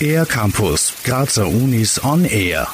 Air Campus, Grazer Unis on Air.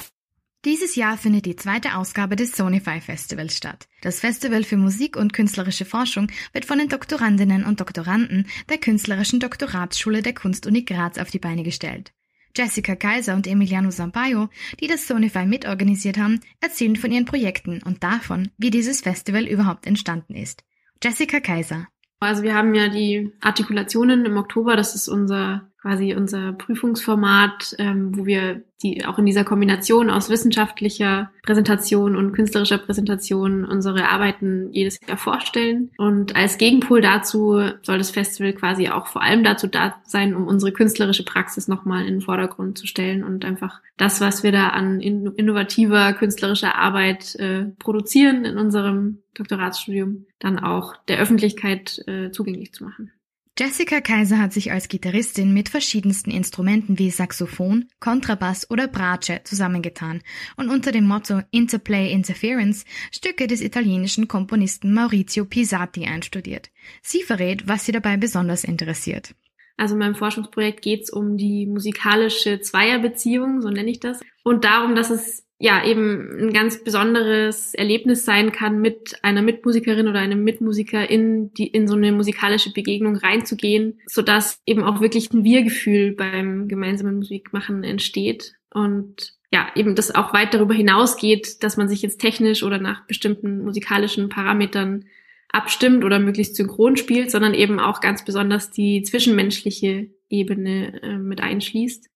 Dieses Jahr findet die zweite Ausgabe des Sonify Festivals statt. Das Festival für Musik und künstlerische Forschung wird von den Doktorandinnen und Doktoranden der Künstlerischen Doktoratsschule der Kunstuni Graz auf die Beine gestellt. Jessica Kaiser und Emiliano Sampaio, die das Sonify mitorganisiert haben, erzählen von ihren Projekten und davon, wie dieses Festival überhaupt entstanden ist. Jessica Kaiser. Also wir haben ja die Artikulationen im Oktober, das ist unser quasi unser Prüfungsformat, ähm, wo wir die auch in dieser Kombination aus wissenschaftlicher Präsentation und künstlerischer Präsentation unsere Arbeiten jedes Jahr vorstellen. Und als Gegenpol dazu soll das Festival quasi auch vor allem dazu da sein, um unsere künstlerische Praxis nochmal in den Vordergrund zu stellen und einfach das, was wir da an innovativer künstlerischer Arbeit äh, produzieren in unserem Doktoratsstudium, dann auch der Öffentlichkeit äh, zugänglich zu machen. Jessica Kaiser hat sich als Gitarristin mit verschiedensten Instrumenten wie Saxophon, Kontrabass oder Bratsche zusammengetan und unter dem Motto Interplay Interference Stücke des italienischen Komponisten Maurizio Pisati einstudiert. Sie verrät, was sie dabei besonders interessiert. Also in meinem Forschungsprojekt geht es um die musikalische Zweierbeziehung, so nenne ich das, und darum, dass es ja eben ein ganz besonderes Erlebnis sein kann, mit einer Mitmusikerin oder einem Mitmusiker in die in so eine musikalische Begegnung reinzugehen, so dass eben auch wirklich ein Wir-Gefühl beim gemeinsamen Musikmachen entsteht und ja eben das auch weit darüber hinausgeht, dass man sich jetzt technisch oder nach bestimmten musikalischen Parametern abstimmt oder möglichst synchron spielt, sondern eben auch ganz besonders die zwischenmenschliche Ebene äh, mit einschließt.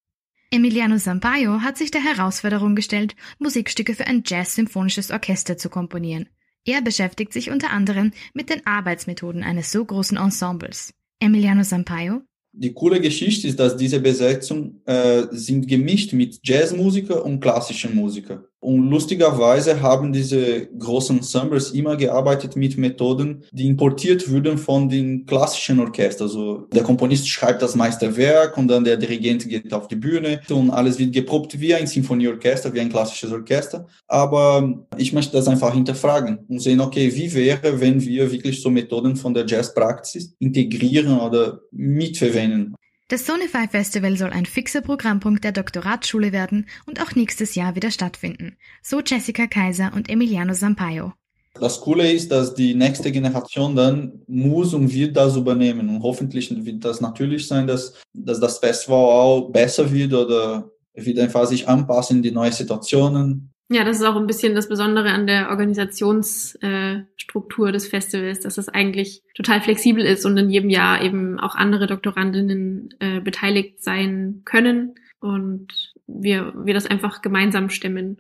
Emiliano Sampaio hat sich der Herausforderung gestellt, Musikstücke für ein Jazz-symphonisches Orchester zu komponieren. Er beschäftigt sich unter anderem mit den Arbeitsmethoden eines so großen Ensembles. Emiliano Sampaio die coole Geschichte ist, dass diese Besetzung äh, sind gemischt mit Jazzmusiker und klassischen Musiker. Und lustigerweise haben diese großen Ensembles immer gearbeitet mit Methoden, die importiert wurden von den klassischen Orchestern. Also der Komponist schreibt das Meisterwerk und dann der Dirigent geht auf die Bühne und alles wird geprobt wie ein Sinfonieorchester, wie ein klassisches Orchester. Aber ich möchte das einfach hinterfragen und sehen, okay, wie wäre, wenn wir wirklich so Methoden von der Jazzpraxis integrieren oder mitverwenden? Das Sonify Festival soll ein fixer Programmpunkt der Doktoratsschule werden und auch nächstes Jahr wieder stattfinden. So Jessica Kaiser und Emiliano Sampaio. Das Coole ist, dass die nächste Generation dann muss und wird das übernehmen. Und hoffentlich wird das natürlich sein, dass, dass das Festival auch besser wird oder wird einfach sich anpassen in die neuen Situationen. Ja, das ist auch ein bisschen das Besondere an der Organisationsstruktur äh, des Festivals, dass es eigentlich total flexibel ist und in jedem Jahr eben auch andere Doktorandinnen äh, beteiligt sein können und wir, wir das einfach gemeinsam stemmen.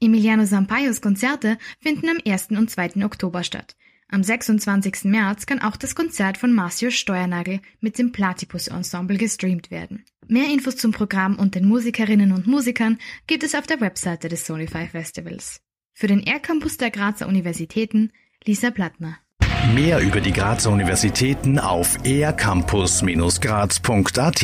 Emiliano Sampaios Konzerte finden am 1. und 2. Oktober statt. Am 26. März kann auch das Konzert von Marcio Steuernagel mit dem Platypus Ensemble gestreamt werden. Mehr Infos zum Programm und den Musikerinnen und Musikern gibt es auf der Webseite des Sonify Festivals. Für den R-Campus der Grazer Universitäten Lisa Plattner. Mehr über die Grazer Universitäten auf ercampus-graz.at